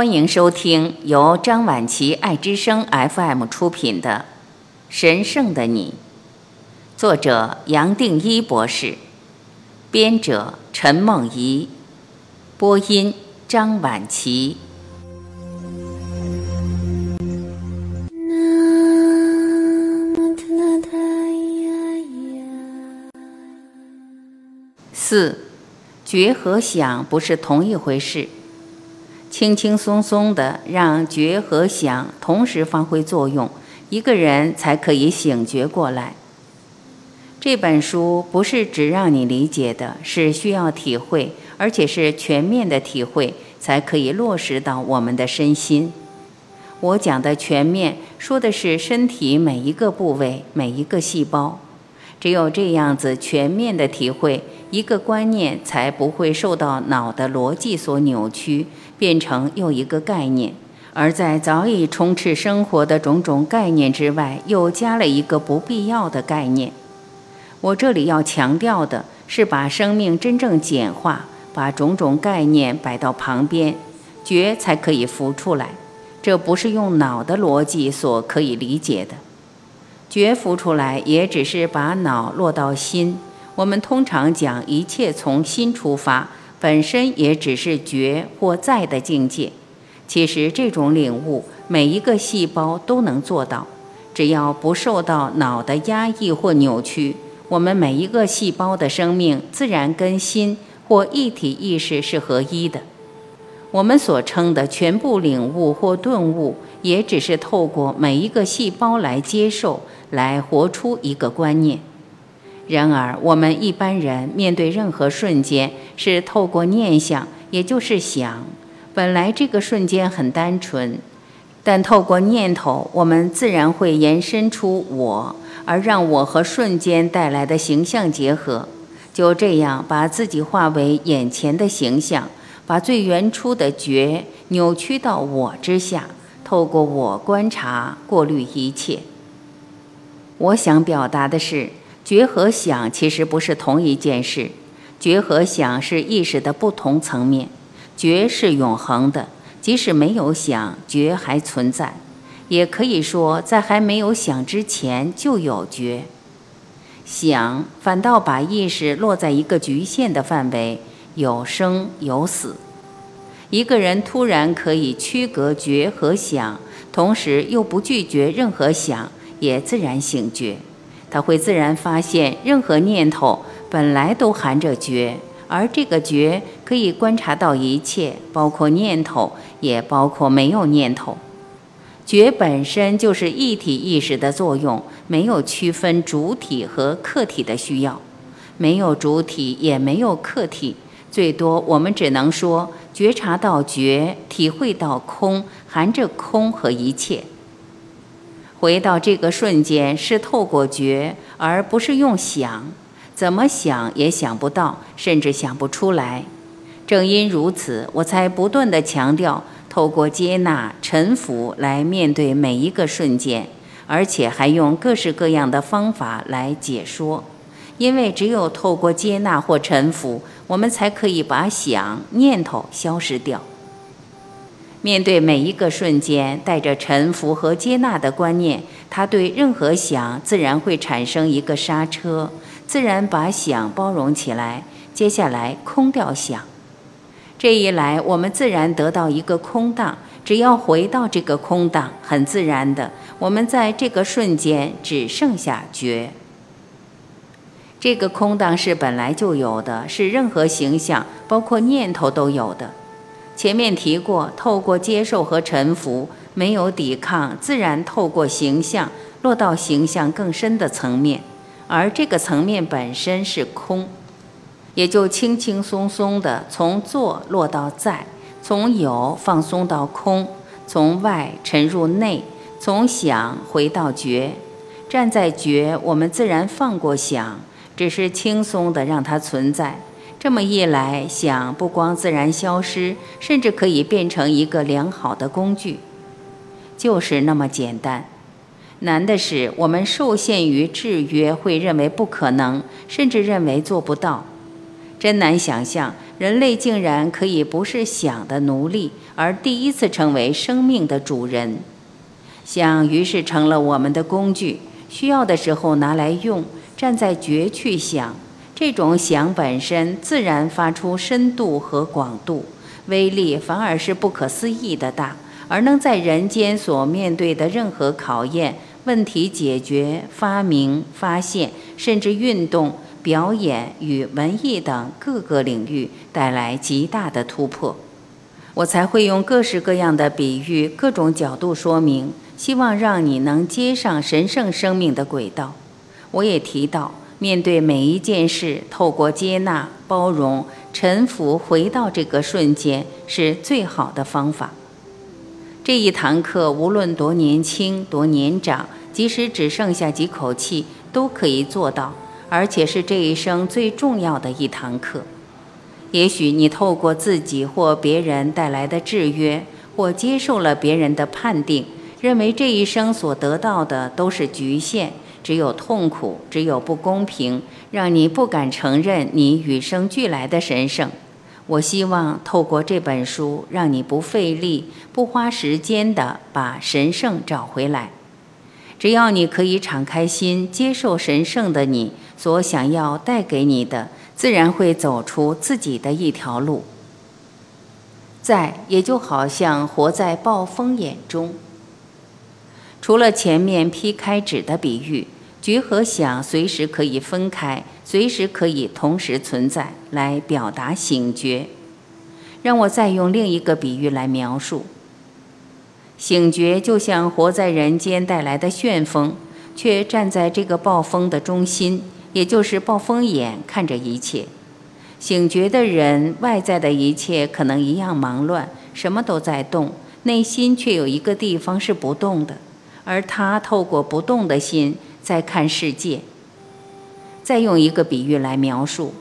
欢迎收听由张晚琪爱之声 FM 出品的《神圣的你》，作者杨定一博士，编者陈梦怡，播音张晚琪。四，觉和想不是同一回事。轻轻松松的让觉和想同时发挥作用，一个人才可以醒觉过来。这本书不是只让你理解的，是需要体会，而且是全面的体会，才可以落实到我们的身心。我讲的全面，说的是身体每一个部位、每一个细胞。只有这样子全面的体会，一个观念才不会受到脑的逻辑所扭曲，变成又一个概念。而在早已充斥生活的种种概念之外，又加了一个不必要的概念。我这里要强调的是，把生命真正简化，把种种概念摆到旁边，觉才可以浮出来。这不是用脑的逻辑所可以理解的。觉浮出来，也只是把脑落到心。我们通常讲一切从心出发，本身也只是觉或在的境界。其实这种领悟，每一个细胞都能做到，只要不受到脑的压抑或扭曲，我们每一个细胞的生命自然跟心或一体意识是合一的。我们所称的全部领悟或顿悟，也只是透过每一个细胞来接受。来活出一个观念。然而，我们一般人面对任何瞬间，是透过念想，也就是想。本来这个瞬间很单纯，但透过念头，我们自然会延伸出我，而让我和瞬间带来的形象结合。就这样，把自己化为眼前的形象，把最原初的觉扭曲到我之下，透过我观察、过滤一切。我想表达的是，觉和想其实不是同一件事。觉和想是意识的不同层面，觉是永恒的，即使没有想，觉还存在。也可以说，在还没有想之前就有觉。想反倒把意识落在一个局限的范围，有生有死。一个人突然可以区隔觉和想，同时又不拒绝任何想。也自然醒觉，他会自然发现，任何念头本来都含着觉，而这个觉可以观察到一切，包括念头，也包括没有念头。觉本身就是一体意识的作用，没有区分主体和客体的需要，没有主体，也没有客体，最多我们只能说觉察到觉，体会到空，含着空和一切。回到这个瞬间，是透过觉，而不是用想，怎么想也想不到，甚至想不出来。正因如此，我才不断地强调，透过接纳、臣服来面对每一个瞬间，而且还用各式各样的方法来解说。因为只有透过接纳或臣服，我们才可以把想念头消失掉。面对每一个瞬间，带着臣服和接纳的观念，他对任何想自然会产生一个刹车，自然把想包容起来。接下来空掉想，这一来，我们自然得到一个空档。只要回到这个空档，很自然的，我们在这个瞬间只剩下觉。这个空档是本来就有的，是任何形象，包括念头都有的。前面提过，透过接受和臣服，没有抵抗，自然透过形象落到形象更深的层面，而这个层面本身是空，也就轻轻松松的从做落到在，从有放松到空，从外沉入内，从想回到觉，站在觉，我们自然放过想，只是轻松的让它存在。这么一来，想不光自然消失，甚至可以变成一个良好的工具，就是那么简单。难的是，我们受限于制约，会认为不可能，甚至认为做不到。真难想象，人类竟然可以不是想的奴隶，而第一次成为生命的主人。想于是成了我们的工具，需要的时候拿来用。站在觉去想，这种想本身自然发出深度和广度，威力反而是不可思议的大，而能在人间所面对的任何考验、问题解决、发明、发现，甚至运动。表演与文艺等各个领域带来极大的突破，我才会用各式各样的比喻、各种角度说明，希望让你能接上神圣生命的轨道。我也提到，面对每一件事，透过接纳、包容、臣服，回到这个瞬间，是最好的方法。这一堂课，无论多年轻、多年长，即使只剩下几口气，都可以做到。而且是这一生最重要的一堂课。也许你透过自己或别人带来的制约，或接受了别人的判定，认为这一生所得到的都是局限，只有痛苦，只有不公平，让你不敢承认你与生俱来的神圣。我希望透过这本书，让你不费力、不花时间的把神圣找回来。只要你可以敞开心，接受神圣的你。所想要带给你的，自然会走出自己的一条路。在，也就好像活在暴风眼中。除了前面劈开纸的比喻，觉和想随时可以分开，随时可以同时存在，来表达醒觉。让我再用另一个比喻来描述：醒觉就像活在人间带来的旋风，却站在这个暴风的中心。也就是暴风眼看着一切，醒觉的人，外在的一切可能一样忙乱，什么都在动，内心却有一个地方是不动的，而他透过不动的心在看世界。再用一个比喻来描述，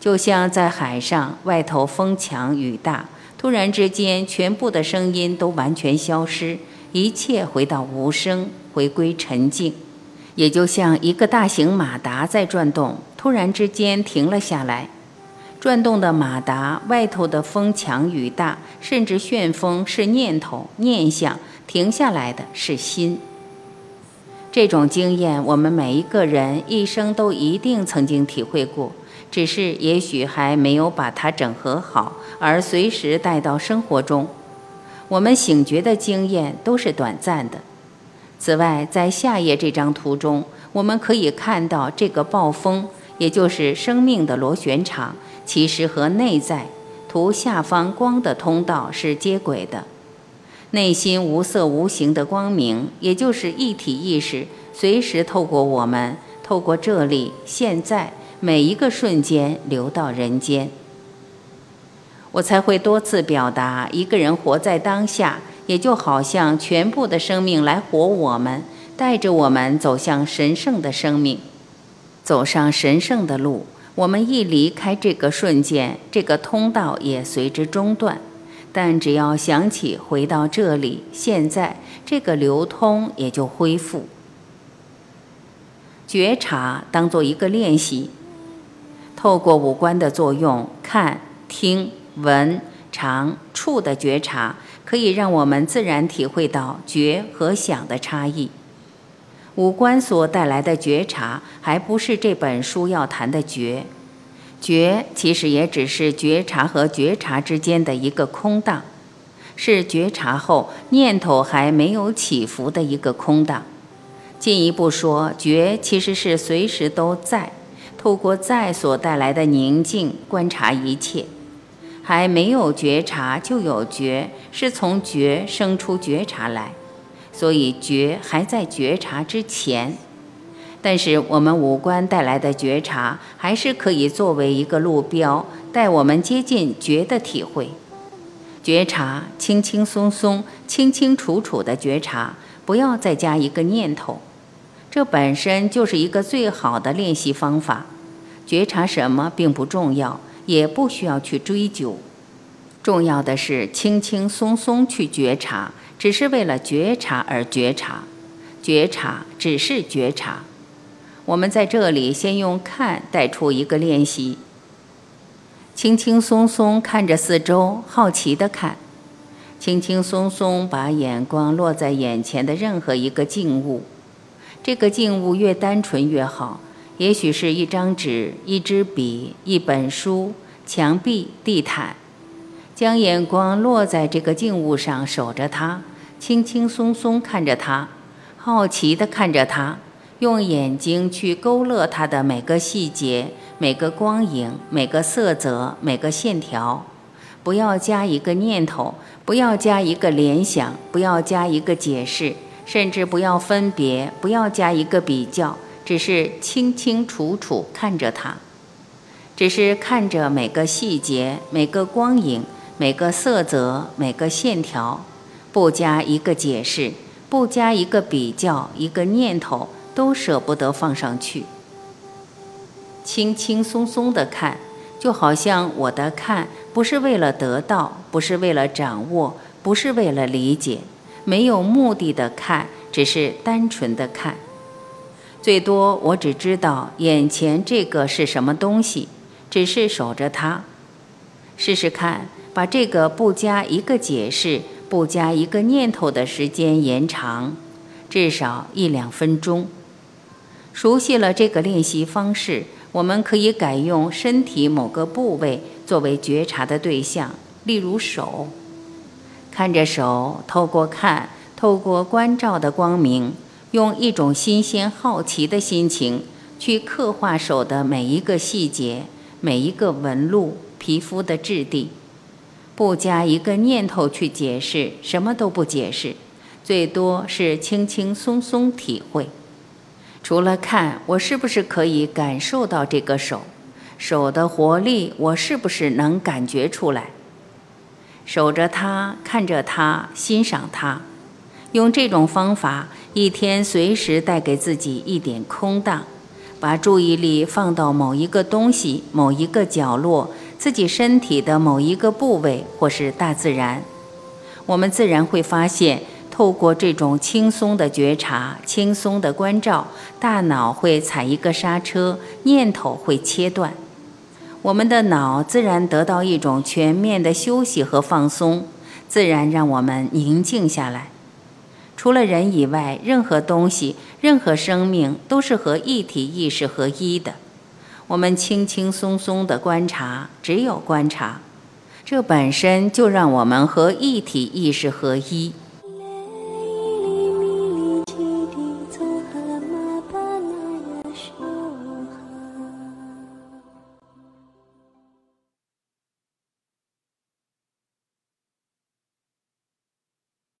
就像在海上，外头风强雨大，突然之间，全部的声音都完全消失，一切回到无声，回归沉静。也就像一个大型马达在转动，突然之间停了下来。转动的马达外头的风强雨大，甚至旋风是念头、念想，停下来的是心。这种经验，我们每一个人一生都一定曾经体会过，只是也许还没有把它整合好，而随时带到生活中。我们醒觉的经验都是短暂的。此外，在下页这张图中，我们可以看到这个暴风，也就是生命的螺旋场，其实和内在图下方光的通道是接轨的。内心无色无形的光明，也就是一体意识，随时透过我们，透过这里，现在每一个瞬间流到人间。我才会多次表达，一个人活在当下。也就好像全部的生命来活我们，带着我们走向神圣的生命，走上神圣的路。我们一离开这个瞬间，这个通道也随之中断。但只要想起回到这里，现在这个流通也就恢复。觉察当做一个练习，透过五官的作用，看、听、闻、尝、触的觉察。可以让我们自然体会到觉和想的差异。五官所带来的觉察，还不是这本书要谈的觉。觉其实也只是觉察和觉察之间的一个空档，是觉察后念头还没有起伏的一个空档。进一步说，觉其实是随时都在，透过在所带来的宁静观察一切。还没有觉察就有觉，是从觉生出觉察来，所以觉还在觉察之前。但是我们五官带来的觉察，还是可以作为一个路标，带我们接近觉的体会。觉察轻轻松松、清清楚楚的觉察，不要再加一个念头，这本身就是一个最好的练习方法。觉察什么并不重要。也不需要去追究，重要的是轻轻松松去觉察，只是为了觉察而觉察，觉察只是觉察。我们在这里先用看带出一个练习，轻轻松松看着四周，好奇地看，轻轻松松把眼光落在眼前的任何一个静物。这个静物越单纯越好，也许是一张纸、一支笔、一本书、墙壁、地毯。将眼光落在这个静物上，守着它，轻轻松松看着它，好奇地看着它，用眼睛去勾勒它的每个细节、每个光影、每个色泽、每个线条。不要加一个念头，不要加一个联想，不要加一个解释。甚至不要分别，不要加一个比较，只是清清楚楚看着它，只是看着每个细节、每个光影、每个色泽、每个线条，不加一个解释，不加一个比较，一个念头都舍不得放上去。轻轻松松的看，就好像我的看不是为了得到，不是为了掌握，不是为了理解。没有目的的看，只是单纯的看。最多我只知道眼前这个是什么东西，只是守着它。试试看，把这个不加一个解释、不加一个念头的时间延长，至少一两分钟。熟悉了这个练习方式，我们可以改用身体某个部位作为觉察的对象，例如手。看着手，透过看，透过关照的光明，用一种新鲜好奇的心情去刻画手的每一个细节、每一个纹路、皮肤的质地，不加一个念头去解释，什么都不解释，最多是轻轻松松体会。除了看，我是不是可以感受到这个手？手的活力，我是不是能感觉出来？守着它，看着它，欣赏它，用这种方法，一天随时带给自己一点空档，把注意力放到某一个东西、某一个角落，自己身体的某一个部位，或是大自然，我们自然会发现，透过这种轻松的觉察、轻松的关照，大脑会踩一个刹车，念头会切断。我们的脑自然得到一种全面的休息和放松，自然让我们宁静下来。除了人以外，任何东西、任何生命都是和一体意识合一的。我们轻轻松松的观察，只有观察，这本身就让我们和一体意识合一。